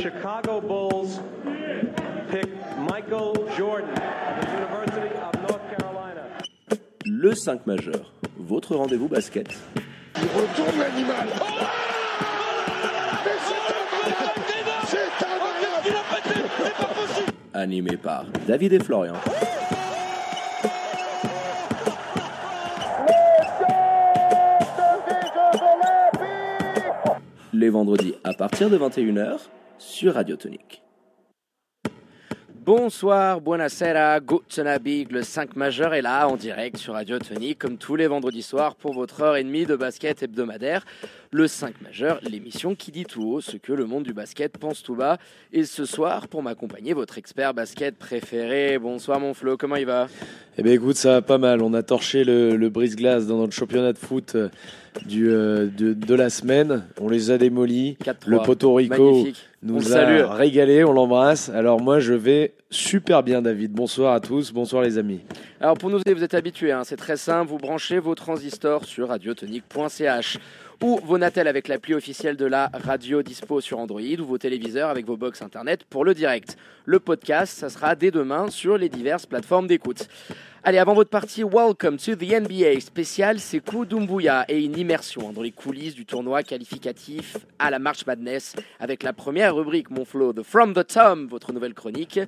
Chicago Bulls pick Michael Jordan of the University of North Carolina. Le 5 majeur, votre rendez-vous basket. Il retourne l'animal. Oh Animé par David et Florian. Les vendredis à partir de 21h sur Radio Tonique. Bonsoir, buonasera, guten Abend, le 5 majeur est là en direct sur Radio Tonique comme tous les vendredis soirs pour votre heure et demie de basket hebdomadaire. Le 5 majeur, l'émission qui dit tout haut ce que le monde du basket pense tout bas. Et ce soir, pour m'accompagner, votre expert basket préféré. Bonsoir mon Flo, comment il va? Eh bien écoute, ça va pas mal. On a torché le, le brise-glace dans notre championnat de foot euh, du, euh, de, de la semaine. On les a démolis. 4-3. Le Porto Rico Magnifique. Nous a salue. régalé, on l'embrasse. Alors moi je vais super bien David. Bonsoir à tous, bonsoir les amis. Alors pour nous vous êtes habitués, hein, c'est très simple, vous branchez vos transistors sur radiotonique.ch ou vos Natel avec l'appli officielle de la radio dispo sur Android ou vos téléviseurs avec vos box internet pour le direct. Le podcast, ça sera dès demain sur les diverses plateformes d'écoute. Allez, avant votre partie, welcome to the NBA spécial Sekou Doumbouya et une immersion dans les coulisses du tournoi qualificatif à la March Madness avec la première rubrique, mon flow, de From the Tom, votre nouvelle chronique.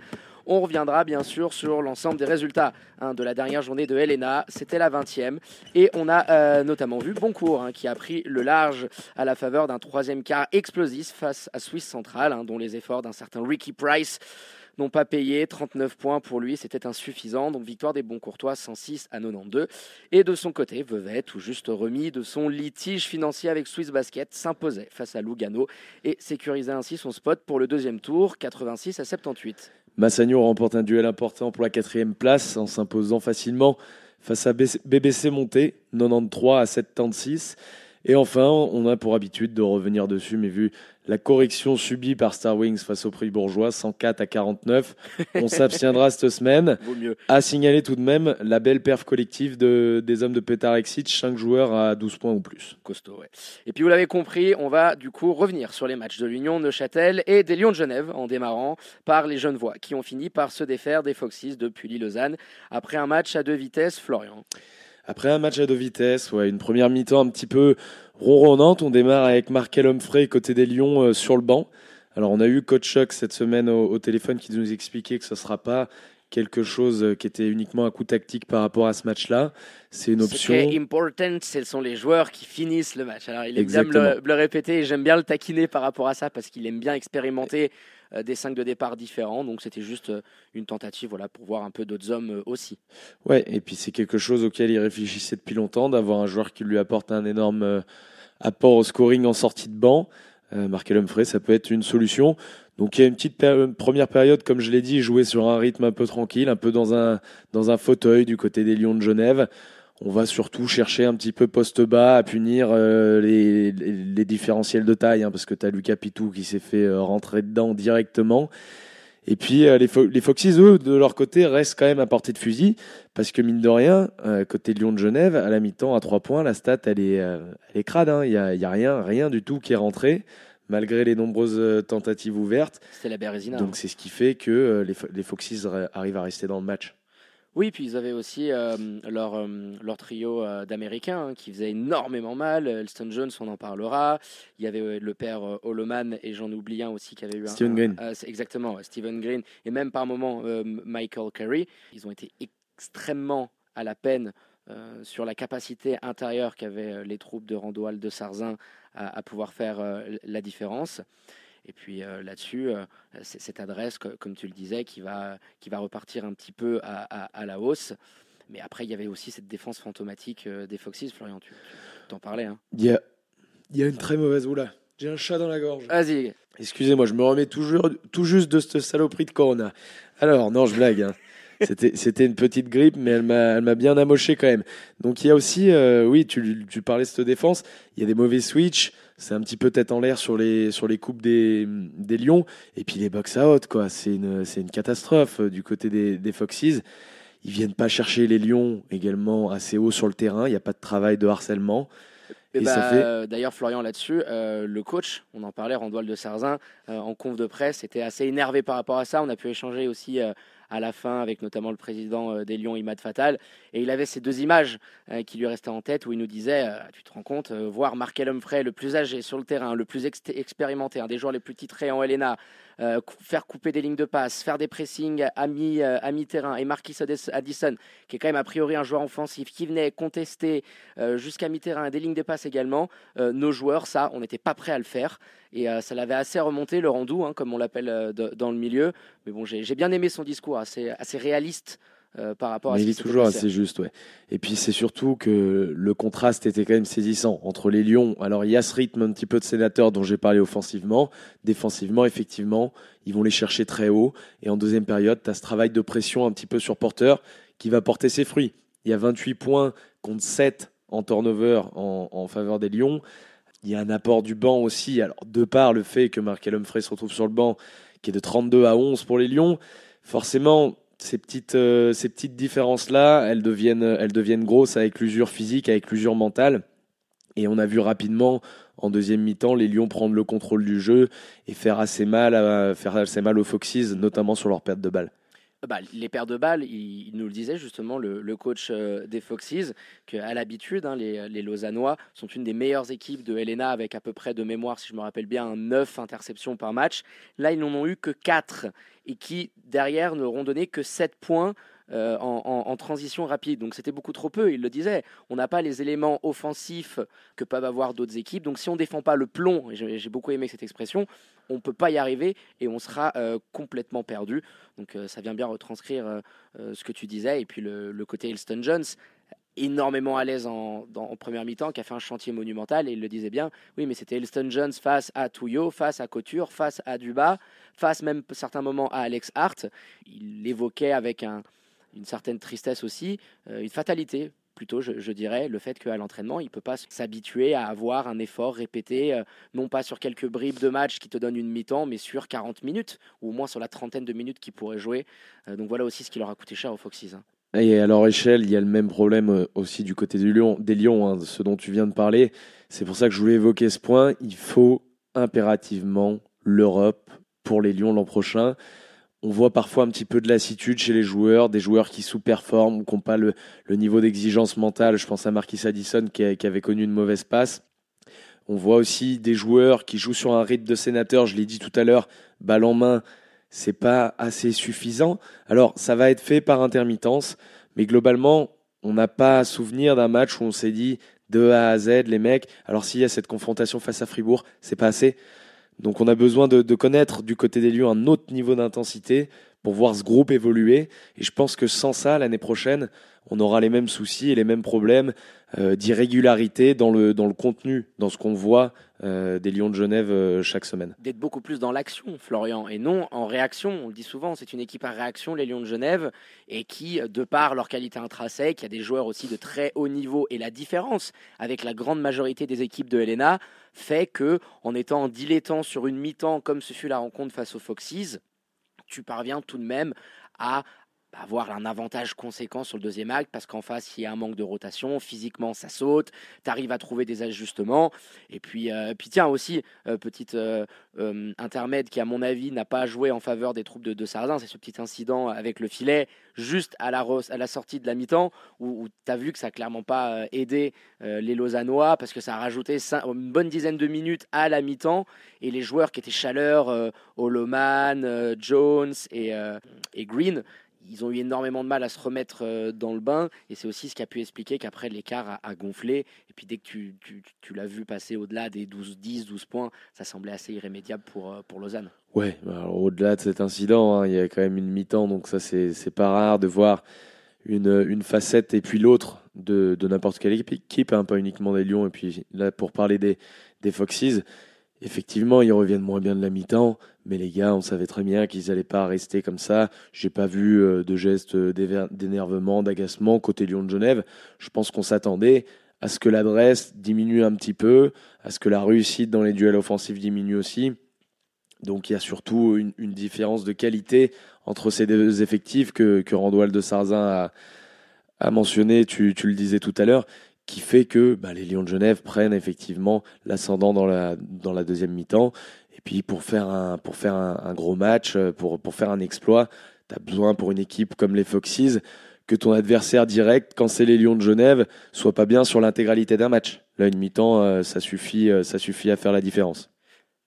On reviendra bien sûr sur l'ensemble des résultats hein, de la dernière journée de Helena. C'était la 20e. Et on a euh, notamment vu Boncourt hein, qui a pris le large à la faveur d'un troisième quart explosif face à Swiss Central, hein, dont les efforts d'un certain Ricky Price n'ont pas payé. 39 points pour lui, c'était insuffisant. Donc victoire des Boncourtois 106 à 92. Et de son côté, Vevey, tout juste remis de son litige financier avec Swiss Basket, s'imposait face à Lugano et sécurisait ainsi son spot pour le deuxième tour, 86 à 78. Massagno remporte un duel important pour la quatrième place en s'imposant facilement face à BBC Monté, 93 à 76. Et enfin, on a pour habitude de revenir dessus, mais vu la correction subie par Star Wings face au prix bourgeois, 104 à 49, on s'abstiendra cette semaine. Vaut mieux. À signaler tout de même la belle perf collective de, des hommes de Pétard Exit, 5 joueurs à 12 points ou plus. costaud. Ouais. Et puis vous l'avez compris, on va du coup revenir sur les matchs de l'Union Neuchâtel et des Lions de Genève en démarrant par les Genevois qui ont fini par se défaire des Foxes de Pully-Lausanne après un match à deux vitesses. Florian. Après un match à deux vitesses, ouais, une première mi-temps un petit peu ronronnante, on démarre avec Markel Humphrey côté des Lions euh, sur le banc. Alors on a eu Coach Chuck cette semaine au, au téléphone qui nous expliquait que ce ne sera pas quelque chose euh, qui était uniquement un coup tactique par rapport à ce match-là. C'est une Ce option. qui est important, ce sont les joueurs qui finissent le match. Alors il aime bien me Exactement. le, me le répéter et j'aime bien le taquiner par rapport à ça parce qu'il aime bien expérimenter des cinq de départ différents. Donc c'était juste euh, une tentative voilà, pour voir un peu d'autres hommes euh, aussi. Ouais, et puis c'est quelque chose auquel il réfléchissait depuis longtemps, d'avoir un joueur qui lui apporte un énorme euh, apport au scoring en sortie de banc. Euh, Markel Humphrey, ça peut être une solution. Donc il y a une petite première période, comme je l'ai dit, jouer sur un rythme un peu tranquille, un peu dans un, dans un fauteuil du côté des Lions de Genève. On va surtout chercher un petit peu poste bas à punir euh, les, les, les différentiels de taille, hein, parce que tu as Lucas Pitou qui s'est fait euh, rentrer dedans directement. Et puis euh, les, Fo- les Foxys, eux, de leur côté, restent quand même à portée de fusil, parce que mine de rien, côté Lyon de Genève, à la mi-temps, à 3 points, la stat, elle est, elle est crade. hein. Il n'y a, y a rien, rien du tout qui est rentré, malgré les nombreuses tentatives ouvertes. C'était la Bérésina. Donc c'est ce qui fait que les, les Foxys arrivent à rester dans le match. Oui, puis ils avaient aussi euh, leur, euh, leur trio euh, d'Américains hein, qui faisait énormément mal. Elston Jones, on en parlera. Il y avait le père Holoman et j'en oublie un aussi qui avait eu un. Steven un- Green. exactement, Stephen Green. Et même par moments Michael Curry. Ils ont été extrêmement à la peine euh, sur la capacité intérieure qu'avaient euh, les troupes de Randoal de Sarzin à, à pouvoir faire euh, la différence. Et puis euh, là-dessus, euh, c'est cette adresse, co- comme tu le disais, qui va, qui va repartir un petit peu à, à- à la hausse. Mais après, il y avait aussi cette défense fantomatique euh, des Foxes. Florian, tu t'en parlais. Hein. Il y a, il y a une très mauvaise oula. J'ai un chat dans la gorge. Vas-y, Excusez-moi, je me remets toujours, tout juste de cette saloperie de Corona. Alors, non, je blague. hein. C'était, une petite grippe, mais elle m'a, bien amoché quand même. Donc il y a aussi, euh, oui, tu, tu parlais de cette défense, il y a des mauvais switch, c'est un petit peu tête en l'air sur les, sur les coupes des, des Lions, et puis les box out, quoi. C'est une, c'est une catastrophe euh, du côté des, des Foxes. Ils viennent pas chercher les Lions également assez haut sur le terrain, il n'y a pas de travail de harcèlement. Et, Et bah, fait- euh, D'ailleurs, Florian, là-dessus, euh, le coach, on en parlait, Randoil de Sarzin, euh, en conf de presse, était assez énervé par rapport à ça. On a pu échanger aussi euh, à la fin avec notamment le président euh, des Lions, Imad Fatal. Et il avait ces deux images euh, qui lui restaient en tête où il nous disait euh, Tu te rends compte, voir Markel Humphrey, le plus âgé sur le terrain, le plus ex- expérimenté, un des joueurs les plus titrés en LNA, euh, faire couper des lignes de passe, faire des pressings à mi- euh, mi-terrain, et Marquis Addison, qui est quand même a priori un joueur offensif, qui venait contester euh, jusqu'à mi-terrain, des lignes de passe également, euh, nos joueurs, ça, on n'était pas prêt à le faire. Et euh, ça l'avait assez remonté, le rendou, hein, comme on l'appelle euh, dans le milieu. Mais bon, j'ai bien aimé son discours, assez réaliste euh, par rapport à Mais ce il qui toujours assez juste, ouais. Et puis c'est surtout que le contraste était quand même saisissant entre les Lions. Alors il y a ce rythme un petit peu de sénateur dont j'ai parlé offensivement. Défensivement, effectivement, ils vont les chercher très haut. Et en deuxième période, tu as ce travail de pression un petit peu sur porteur qui va porter ses fruits. Il y a 28 points contre 7 en turnover en, en faveur des Lions. Il y a un apport du banc aussi. Alors, de par le fait que Markel Humphrey se retrouve sur le banc, qui est de 32 à 11 pour les Lions, forcément, ces petites, euh, ces petites différences-là, elles deviennent, elles deviennent grosses avec l'usure physique, avec l'usure mentale. Et on a vu rapidement, en deuxième mi-temps, les Lions prendre le contrôle du jeu et faire assez mal, à, faire assez mal aux Foxes, notamment sur leur perte de balle. Bah, les paires de balles, il, nous le disait justement, le, le coach euh, des Foxes, qu'à l'habitude, hein, les, les Lausannois sont une des meilleures équipes de LNA avec à peu près de mémoire, si je me rappelle bien, 9 interceptions par match. Là, ils n'en ont eu que 4 et qui, derrière, n'auront donné que 7 points euh, en, transition rapide. Donc c'était beaucoup trop peu, il le disait. On n'a pas les éléments offensifs que peuvent avoir d'autres équipes. Donc si on ne défend pas le plomb, j'ai beaucoup aimé cette expression, on ne peut pas y arriver et on sera euh, complètement perdu. Donc euh, ça vient bien retranscrire ce que tu disais. Et puis le, côté Elston Jones, énormément à l'aise en, en première mi-temps, qui a fait un chantier monumental. Et il le disait bien, oui, mais c'était Elston Jones face à Touillot, face à Couture, face à Duba, face même certains moments à Alex Hart. Il l'évoquait avec un- une certaine tristesse aussi, euh, une fatalité plutôt, je, dirais, le fait qu'à l'entraînement, il ne peut pas s'habituer à avoir un effort répété, euh, non pas sur quelques bribes de match qui te donnent une mi-temps, mais sur 40 minutes, ou au moins sur la trentaine de minutes qu'il pourrait jouer. Euh, donc voilà aussi ce qui leur a coûté cher aux Foxes. hein. Et à leur échelle, il y a le même problème aussi du côté du Lion, des Lions, hein, ce dont tu viens de parler. C'est pour ça que je voulais évoquer ce point. Il faut impérativement l'Europe pour les Lions l'an prochain. On voit parfois un petit peu de lassitude chez les joueurs, des joueurs qui sous-performent ou qui n'ont pas le, niveau d'exigence mentale. Je pense à Marquis Addison qui avait connu une mauvaise passe. On voit aussi des joueurs qui jouent sur un rythme de sénateur, je l'ai dit tout à l'heure, balle en main, c'est pas assez suffisant. Alors, ça va être fait par intermittence, mais globalement, on n'a pas à souvenir d'un match où on s'est dit de A à Z, les mecs. Alors, s'il y a cette confrontation face à Fribourg, c'est pas assez. Donc, on a besoin de, connaître du côté des Lions un autre niveau d'intensité pour voir ce groupe évoluer. Et je pense que sans ça, l'année prochaine, on aura les mêmes soucis et les mêmes problèmes euh, d'irrégularité dans le, dans le contenu, dans ce qu'on voit euh, des Lions de Genève euh, chaque semaine. D'être beaucoup plus dans l'action, Florian, et non en réaction. On le dit souvent, c'est une équipe à réaction, les Lions de Genève, et qui, de par leur qualité intrinsèque, il y a des joueurs aussi de très haut niveau, et la différence avec la grande majorité des équipes de LNA fait que, en étant dilettant sur une mi-temps, comme ce fut la rencontre face aux Foxes, tu parviens tout de même à avoir un avantage conséquent sur le deuxième acte parce qu'en face il y a un manque de rotation, physiquement ça saute, tu arrives à trouver des ajustements. Et puis, euh, puis tiens aussi euh, petite euh, euh, intermède qui à mon avis n'a pas joué en faveur des troupes de, de Sardin, c'est ce petit incident avec le filet juste à la, à la sortie de la mi-temps où, tu as vu que ça n'a clairement pas aidé les Lausannois parce que ça a rajouté une bonne dizaine de minutes à la mi-temps et les joueurs qui étaient chaleur, Holoman, Jones et Green, ils ont eu énormément de mal à se remettre euh, dans le bain et c'est aussi ce qui a pu expliquer qu'après l'écart a, gonflé et puis dès que tu, tu- tu l'as vu passer au-delà des 12, 10, 12 points, ça semblait assez irrémédiable pour, euh, pour Lausanne. Ouais, alors au-delà de cet incident, hein, il y a quand même une mi-temps, donc ça c'est pas rare de voir une, une facette et puis l'autre de, de n'importe quelle équipe, hein, pas uniquement des Lions. Et puis là, pour parler des, des Foxes, effectivement, ils reviennent moins bien de la mi-temps, mais les gars, on savait très bien qu'ils n'allaient pas rester comme ça. J'ai pas vu euh, de gestes d'énervement, d'agacement côté Lyon de Genève. Je pense qu'on s'attendait à ce que l'adresse diminue un petit peu, à ce que la réussite dans les duels offensifs diminue aussi. Donc il y a surtout une, différence de qualité entre ces deux effectifs que, que Randoual de Sarzin a, mentionné, tu, le disais tout à l'heure, qui fait que bah, les Lions de Genève prennent effectivement l'ascendant dans la, dans la deuxième mi-temps. Et puis pour faire un, pour faire un, gros match, euh, pour, faire un exploit, tu as besoin pour une équipe comme les Foxes que ton adversaire direct, quand c'est les Lions de Genève, soit pas bien sur l'intégralité d'un match. Là, une mi-temps, euh, ça suffit, ça suffit à faire la différence.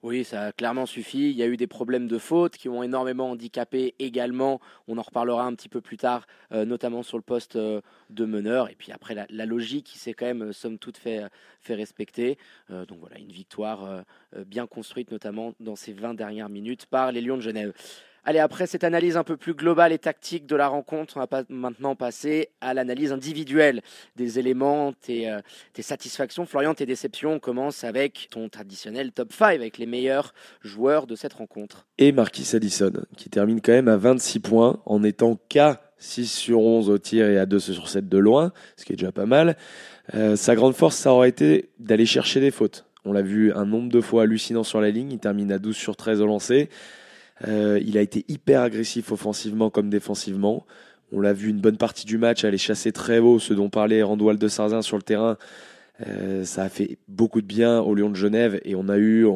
Oui, ça a clairement suffi. Il y a eu des problèmes de faute qui ont énormément handicapé également. On en reparlera un petit peu plus tard, euh, notamment sur le poste euh, de meneur. Et puis après, la, logique qui s'est quand même, euh, somme toute, fait, fait respecter. donc voilà, une victoire bien construite, notamment dans ces 20 dernières minutes par les Lions de Genève. Allez, après cette analyse un peu plus globale et tactique de la rencontre, on va maintenant passer à l'analyse individuelle des éléments, tes, euh, tes, satisfactions. Florian, tes déceptions, on commence avec ton traditionnel top 5, avec les meilleurs joueurs de cette rencontre. Et Marquis Addison, qui termine quand même à 26 points, en étant qu'à 6 sur 11 au tir et à 2 sur 7 de loin, ce qui est déjà pas mal. Euh, sa grande force, ça aurait été d'aller chercher des fautes. On l'a vu un nombre de fois hallucinant sur la ligne, il termine à 12 sur 13 au lancer. Euh, il a été hyper agressif offensivement comme défensivement. On l'a vu une bonne partie du match aller chasser très haut, ce dont parlait Randoual de Sarzin sur le terrain. Euh, ça a fait beaucoup de bien au Lyon de Genève et on a eu,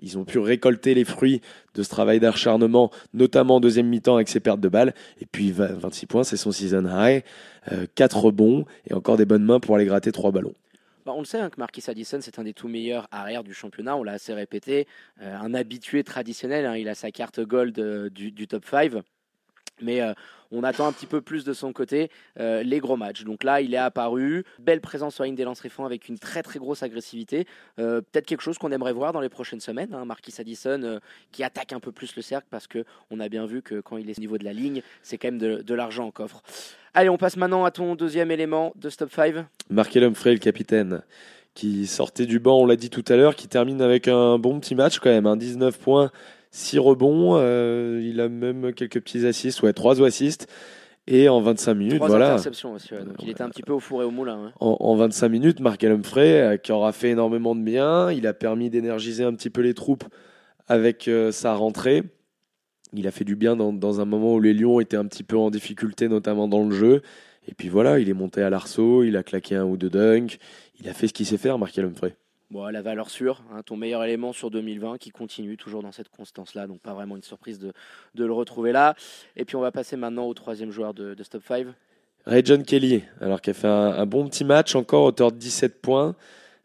ils ont pu récolter les fruits de ce travail d'acharnement, notamment en deuxième mi-temps avec ses pertes de balles. Et puis 26 points, c'est son season high, euh, 4 rebonds et encore des bonnes mains pour aller gratter 3 ballons. Bah, on le sait hein, que Marquis Addison, c'est un des tout meilleurs arrières du championnat. On l'a assez répété. Euh, un habitué traditionnel. Hein, il a sa carte gold euh, du, top 5. Mais euh, on attend un petit peu plus de son côté les gros matchs. Donc là, il est apparu. Belle présence sur la ligne des lancers francs avec une très très grosse agressivité. Peut-être quelque chose qu'on aimerait voir dans les prochaines semaines. Hein. Marquis Addison qui attaque un peu plus le cercle parce qu'on a bien vu que quand il est au niveau de la ligne, c'est quand même de, l'argent en coffre. Allez, on passe maintenant à ton deuxième élément de Stop 5. Markel Humphrey, le capitaine, qui sortait du banc, on l'a dit tout à l'heure, qui termine avec un bon petit match quand même, un 19 points, 6 rebonds, euh, il a même quelques petits assists, ouais, 3 assists. Et en 25 minutes, Trois voilà. interceptions aussi, donc il était un petit peu au four et au moulin. Hein. En, 25 minutes, Markel Humphrey, euh, qui aura fait énormément de bien, il a permis d'énergiser un petit peu les troupes avec euh, sa rentrée il a fait du bien dans, un moment où les Lions étaient un petit peu en difficulté, notamment dans le jeu. Et puis voilà, il est monté à l'arceau, il a claqué un ou deux dunks, il a fait ce qu'il sait faire, Marc Humphrey. Bon, la valeur sûre, hein, ton meilleur élément sur 2020 qui continue toujours dans cette constance-là, donc pas vraiment une surprise de, le retrouver là. Et puis on va passer maintenant au troisième joueur de, Stop 5. Ray John Kelly, alors qu'il a fait un, bon petit match, encore auteur de 17 points.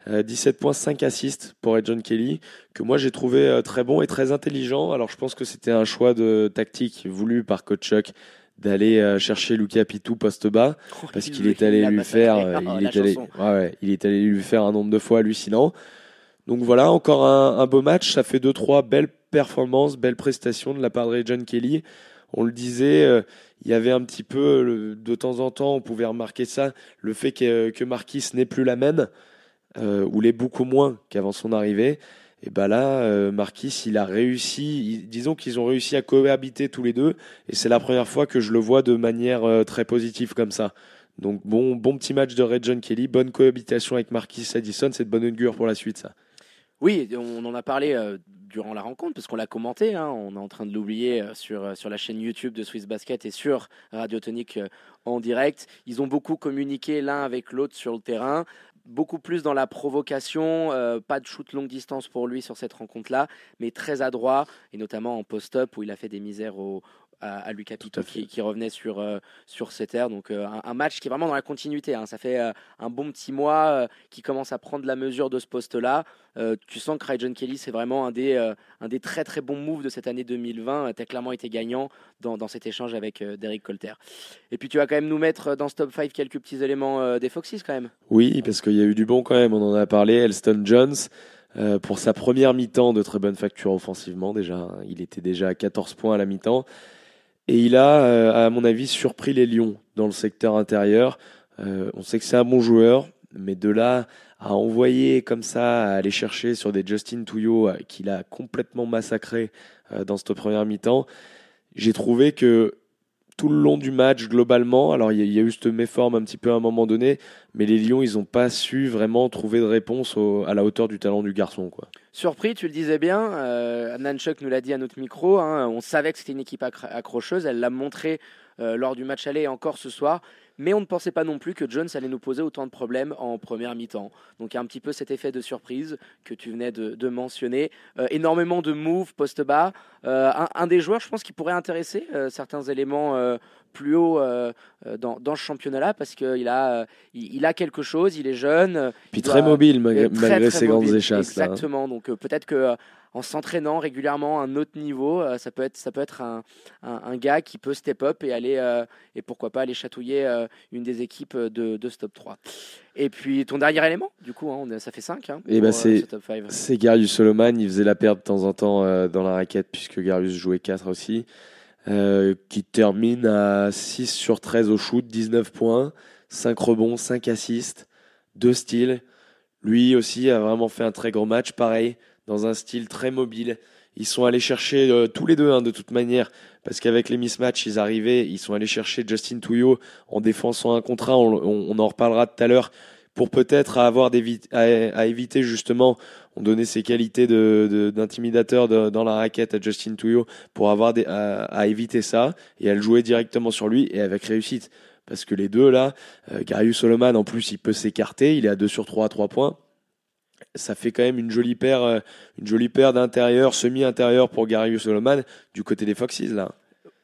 17 points, 5 assists pour John Kelly, que moi j'ai trouvé euh, très bon et très intelligent. Alors je pense que c'était un choix de tactique voulu par coach d'aller euh, chercher Luca Pitou poste bas oh, parce qu'il est allé lui faire euh, il, est allé, ouais, il est allé lui faire un nombre de fois hallucinant. Donc voilà, encore un, beau match, ça fait 2 trois belles performances, belles prestations de la part de John Kelly. On le disait, il y avait un petit peu de temps en temps, on pouvait remarquer ça, le fait que, que Marquis n'est plus la même euh, ou l'est beaucoup moins qu'avant son arrivée. Et ben là, euh, Marquis, il a réussi, disons qu'ils ont réussi à cohabiter tous les deux, et c'est la première fois que je le vois de manière euh, très positive comme ça. Donc bon, bon petit match de Red John Kelly, bonne cohabitation avec Marquis Addison, c'est de bonne augure pour la suite ça. Oui, on en a parlé euh, durant la rencontre parce qu'on l'a commenté, hein, on est en train de l'oublier sur, sur la chaîne YouTube de Swiss Basket et sur Radio Tonic en direct. Ils ont beaucoup communiqué l'un avec l'autre sur le terrain beaucoup plus dans la provocation, euh, pas de shoot longue distance pour lui sur cette rencontre-là, mais très adroit, et notamment en post-up où il a fait des misères au, à, Lucas Pito qui, revenait sur, euh, sur cette ère. Donc euh, un, match qui est vraiment dans la continuité. Hein. Ça fait un bon petit mois qui commence à prendre la mesure de ce poste-là. tu sens que John Kelly, c'est vraiment un des, un des très très bons moves de cette année 2020. Tu as clairement été gagnant dans, dans cet échange avec Derek Colter. Et puis tu vas quand même nous mettre dans ce top 5 quelques petits éléments des Foxys quand même. Oui, parce qu'il y a eu du bon quand même. On en a parlé. Elston Jones. pour sa première mi-temps de très bonne facture offensivement déjà. Il était déjà à 14 points à la mi-temps. Et il a, euh, à mon avis, surpris les Lions dans le secteur intérieur. Euh, on sait que c'est un bon joueur, mais de là à envoyer comme ça, à aller chercher sur des Justin Touillot euh, qu'il a complètement massacré dans cette première mi-temps, j'ai trouvé que tout le long du match, globalement, alors il y, a eu cette méforme un petit peu à un moment donné, mais les Lions, ils n'ont pas su vraiment trouver de réponse à la hauteur du talent du garçon. Quoi. Surpris, tu le disais bien, euh, Nanchuk nous l'a dit à notre micro, hein, on savait que c'était une équipe accrocheuse, elle l'a montré euh, lors du match aller et encore ce soir. Mais on ne pensait pas non plus que Jones allait nous poser autant de problèmes en première mi-temps. Donc il y a un petit peu cet effet de surprise que tu venais de, mentionner. Euh, énormément de moves post bas. Euh, un, des joueurs, je pense, qui pourrait intéresser certains éléments plus haut dans, ce championnat-là parce qu'il a, il, a quelque chose, il est jeune. Puis très mobile malgré, ses grandes échasses. Hein. Exactement. Donc peut-être que en s'entraînant régulièrement à un autre niveau, euh, ça peut être, ça peut être un, un, gars qui peut step up et aller, euh, et pourquoi pas aller chatouiller euh, une des équipes de, de, ce top 3. Et puis ton dernier élément, du coup, hein, ça fait 5. Hein, et eh ben c'est, c'est Garius Solomon, il faisait la perte de temps en temps dans la raquette puisque Garius jouait 4 aussi. Qui termine à 6 sur 13 au shoot, 19 points, 5 rebonds, 5 assists, 2 styles. Lui aussi a vraiment fait un très gros match, pareil, dans un style très mobile. Ils sont allés chercher euh, tous les deux hein, de toute manière, parce qu'avec les mismatchs, ils arrivaient, ils sont allés chercher Justin Touillot en défensant un contrat, on, en reparlera tout à l'heure, pour peut-être avoir à, éviter justement, on donnait ses qualités d'intimidateur dans la raquette à Justin Touillot pour avoir à, éviter ça, et à le jouer directement sur lui, et avec réussite. Parce que les deux là, euh, Garius en plus il peut s'écarter, il est à 2 sur 3 à 3 points ça fait quand même une jolie paire, euh, une jolie paire d'intérieur, semi-intérieur pour Gary Solomon du côté des Foxes là.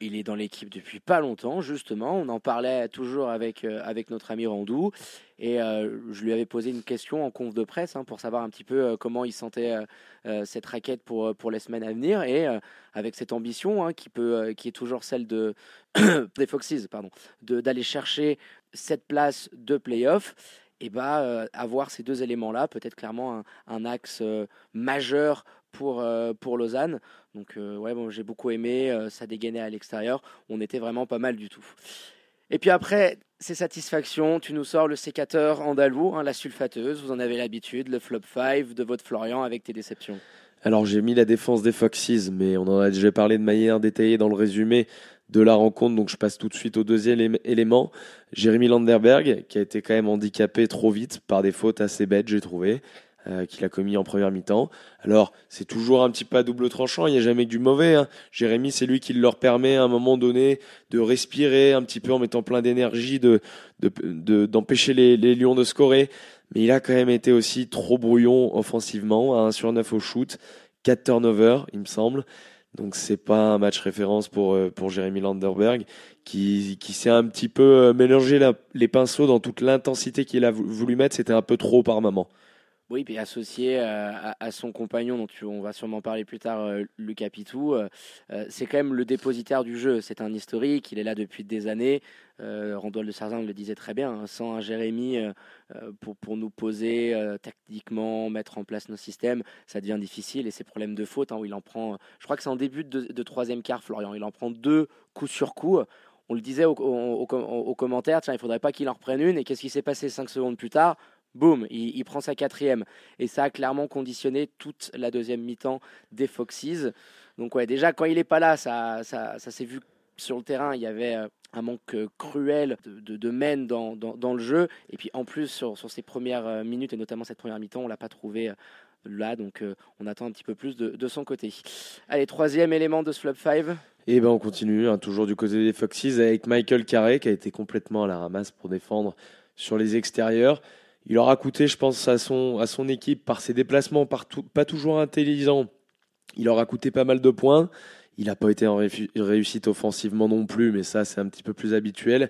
Il est dans l'équipe depuis pas longtemps, justement. On en parlait toujours avec, euh, avec notre ami Randou. Et euh, je lui avais posé une question en conf de presse hein, pour savoir un petit peu comment il sentait cette raquette pour, pour les semaines à venir. Et avec cette ambition hein, qui, peut, qui est toujours celle de, des Foxes, pardon, d'aller chercher cette place de playoff et bah, euh, avoir ces deux éléments-là peut être clairement un, axe euh, majeur pour, euh, pour Lausanne. Donc ouais, bon, j'ai beaucoup aimé, ça dégainait à l'extérieur, on était vraiment pas mal du tout. Et puis après, ces satisfactions, tu nous sors le sécateur andalou, hein, la sulfateuse, vous en avez l'habitude, le flop 5 de votre Florian avec tes déceptions. Alors j'ai mis la défense des Foxes, mais on en a déjà parlé de manière détaillée dans le résumé de la rencontre. Donc je passe tout de suite au deuxième élément. Jérémy Landerberg, qui a été quand même handicapé trop vite par des fautes assez bêtes, j'ai trouvé, euh, qu'il a commis en première mi-temps. Alors c'est toujours un petit peu à double tranchant, il n'y a jamais que du mauvais. Hein. Jérémy, c'est lui qui leur permet à un moment donné de respirer un petit peu en mettant plein d'énergie, de, d'empêcher les, les Lions de scorer. Mais il a quand même été aussi trop brouillon offensivement, à 1 sur 9 au shoot, 4 turnovers, il me semble. Donc c'est pas un match référence pour euh, pour Jérémy Landerberg qui qui s'est un petit peu euh, mélangé les pinceaux dans toute l'intensité qu'il a voulu mettre, c'était un peu trop par moment. Oui, puis associé euh, à, son compagnon, dont on va sûrement parler plus tard, Lucas Pitou, c'est quand même le dépositaire du jeu. C'est un historique, il est là depuis des années. Euh, Randall de Sarzin le disait très bien, hein, sans un Jérémy pour, pour, nous poser tactiquement, mettre en place nos systèmes, ça devient difficile. Et ces problèmes de faute, hein, où il en prend, je crois que c'est en début de, troisième quart, Florian, il en prend deux coups sur coup. On le disait au, au, commentaire, tiens, il faudrait pas qu'il en reprenne une. Et qu'est-ce qui s'est passé cinq secondes plus tard? Boum, il, prend sa quatrième. Et ça a clairement conditionné toute la deuxième mi-temps des Foxes. Donc ouais, déjà quand il n'est pas là, ça, s'est vu sur le terrain. Il y avait euh, un manque euh, cruel de, de, dans, le jeu. Et puis en plus, sur, sur ces premières euh, minutes, et notamment cette première mi-temps, on l'a pas trouvé là. Donc on attend un petit peu plus de, son côté. Allez, troisième élément de ce Flop 5. Et ben on continue, hein, toujours du côté des Foxes, avec Michael Carré qui a été complètement à la ramasse pour défendre sur les extérieurs. Il aura coûté, je pense, à son, à son équipe par ses déplacements pas toujours intelligents. Il aura coûté pas mal de points. Il n'a pas été en réussite offensivement non plus, mais ça, c'est un petit peu plus habituel.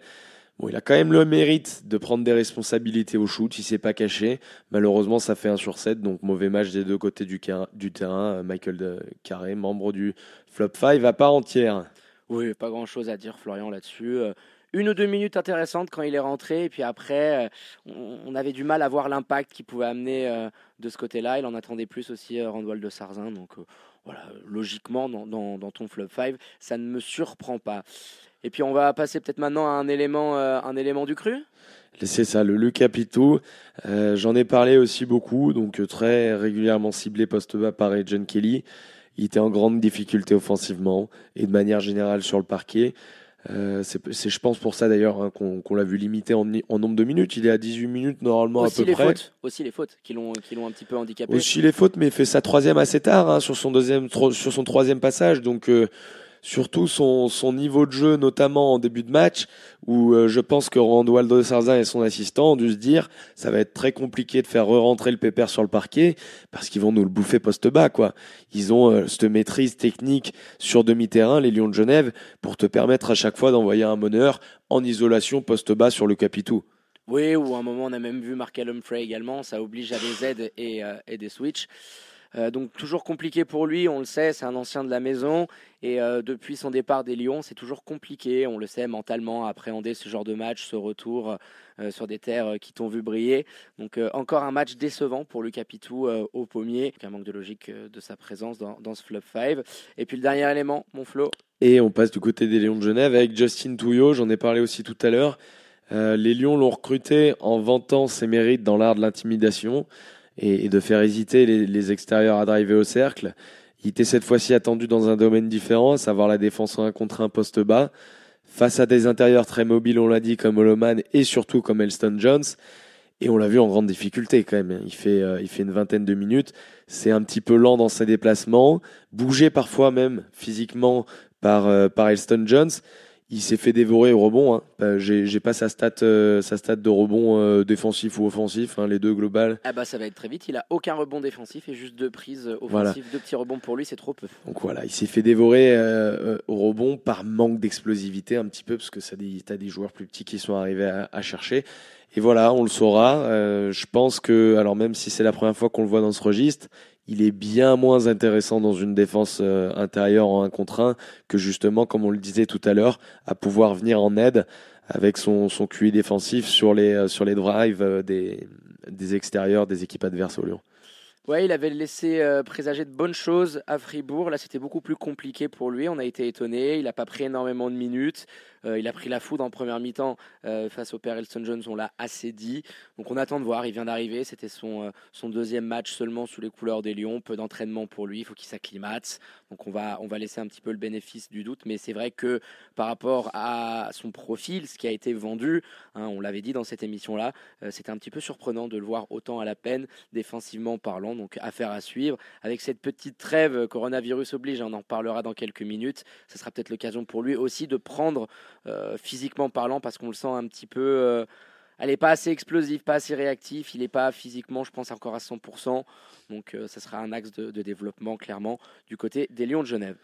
Bon, il a quand même le mérite de prendre des responsabilités au shoot, il s'est pas caché. Malheureusement, ça fait un sur 7, donc mauvais match des deux côtés du, du terrain. Michael Carré, membre du flop 5 à part entière. Oui, pas grand chose à dire, Florian, là-dessus. Une ou deux minutes intéressantes quand il est rentré. Et puis après, euh, on avait du mal à voir l'impact qu'il pouvait amener euh, de ce côté-là. Il en attendait plus aussi, euh, Randwall de Sarzin. Donc voilà, logiquement, dans, ton flop 5, ça ne me surprend pas. Et puis on va passer peut-être maintenant à un élément, un élément du cru. C'est ça, le Luc Capito. J'en ai parlé aussi beaucoup, donc très régulièrement ciblé post-bas par John Kelly. Il était en grande difficulté offensivement et de manière générale sur le parquet. Euh, c'est, je pense, pour ça d'ailleurs hein, qu'on, l'a vu limité en, en, nombre de minutes. Il est à 18 minutes normalement aussi à peu les près. Fautes, aussi les fautes qui l'ont, qui l'ont un petit peu handicapé. Aussi les fautes, mais il fait sa troisième assez tard hein, sur, son deuxième, sur son troisième passage. Donc surtout son, son niveau de jeu, notamment en début de match, où euh, je pense que Randwaldo Sarzin et son assistant ont dû se dire ça va être très compliqué de faire re-rentrer le pépère sur le parquet parce qu'ils vont nous le bouffer poste bas quoi. Ils ont euh, cette maîtrise technique sur demi-terrain les Lions de Genève pour te permettre à chaque fois d'envoyer un meneur en isolation poste bas sur le Capitou. Oui, ou à un moment on a même vu Mark Humphrey également, ça oblige à des aides et, euh, et des switches. Euh, donc toujours compliqué pour lui, on le sait, c'est un ancien de la maison et euh, depuis son départ des Lions, c'est toujours compliqué, on le sait mentalement, à appréhender ce genre de match, ce retour euh, sur des terres qui t'ont vu briller. Donc encore un match décevant pour Lucas Pitou au pommier, un manque de logique de sa présence dans, dans ce flop 5. Et puis le dernier élément, mon Flo. Et on passe du côté des Lions de Genève avec Justin Touillot, j'en ai parlé aussi tout à l'heure. les Lions l'ont recruté en vantant ses mérites dans l'art de l'intimidation et, de faire hésiter les, extérieurs à driver au cercle. Il était cette fois-ci attendu dans un domaine différent, à savoir la défense en contre un poste bas, face à des intérieurs très mobiles, on l'a dit, comme Holoman et surtout comme Elston Jones. Et on l'a vu en grande difficulté quand même. Il fait, euh, il fait une vingtaine de minutes. C'est un petit peu lent dans ses déplacements, bougé parfois même physiquement par, euh, par Elston Jones il s'est fait dévorer au rebond. Hein. Euh, j'ai pas sa stat, euh, sa stat de rebond euh, défensif ou offensif, hein, les deux globales. Ah bah ça va être très vite. Il a aucun rebond défensif et juste deux prises offensives, deux petits rebonds pour lui, c'est trop peu. Donc voilà, il s'est fait dévorer au rebond par manque d'explosivité un petit peu parce que ça as des joueurs plus petits qui sont arrivés à, à chercher. Et voilà, on le saura. je pense que, alors même si c'est la première fois qu'on le voit dans ce registre, il est bien moins intéressant dans une défense euh, intérieure en 1 contre 1 que justement, comme on le disait tout à l'heure, à pouvoir venir en aide avec son, son QI défensif sur les, euh, sur les drives euh, des, des extérieurs des équipes adverses au Lyon. Ouais, il avait laissé présager de bonnes choses à Fribourg. Là, c'était beaucoup plus compliqué pour lui. On a été étonné. Il n'a pas pris énormément de minutes. Euh, il a pris la foudre en première mi-temps euh, face au père Elton Jones, on l'a assez dit. Donc on attend de voir, il vient d'arriver, c'était son, euh, son deuxième match seulement sous les couleurs des Lions, peu d'entraînement pour lui, il faut qu'il s'acclimate. Donc on va, on va laisser un petit peu le bénéfice du doute, mais c'est vrai que par rapport à son profil, ce qui a été vendu, hein, on l'avait dit dans cette émission-là, c'était un petit peu surprenant de le voir autant à la peine défensivement parlant, donc affaire à suivre. Avec cette petite trêve, coronavirus oblige, on en parlera dans quelques minutes, ce sera peut-être l'occasion pour lui aussi de prendre euh, physiquement parlant, parce qu'on le sent un petit peu. Euh, elle n'est pas assez explosive, pas assez réactif. Il n'est pas physiquement, je pense, encore à 100%. Donc, euh, ça sera un axe de, de développement, clairement, du côté des Lions de Genève.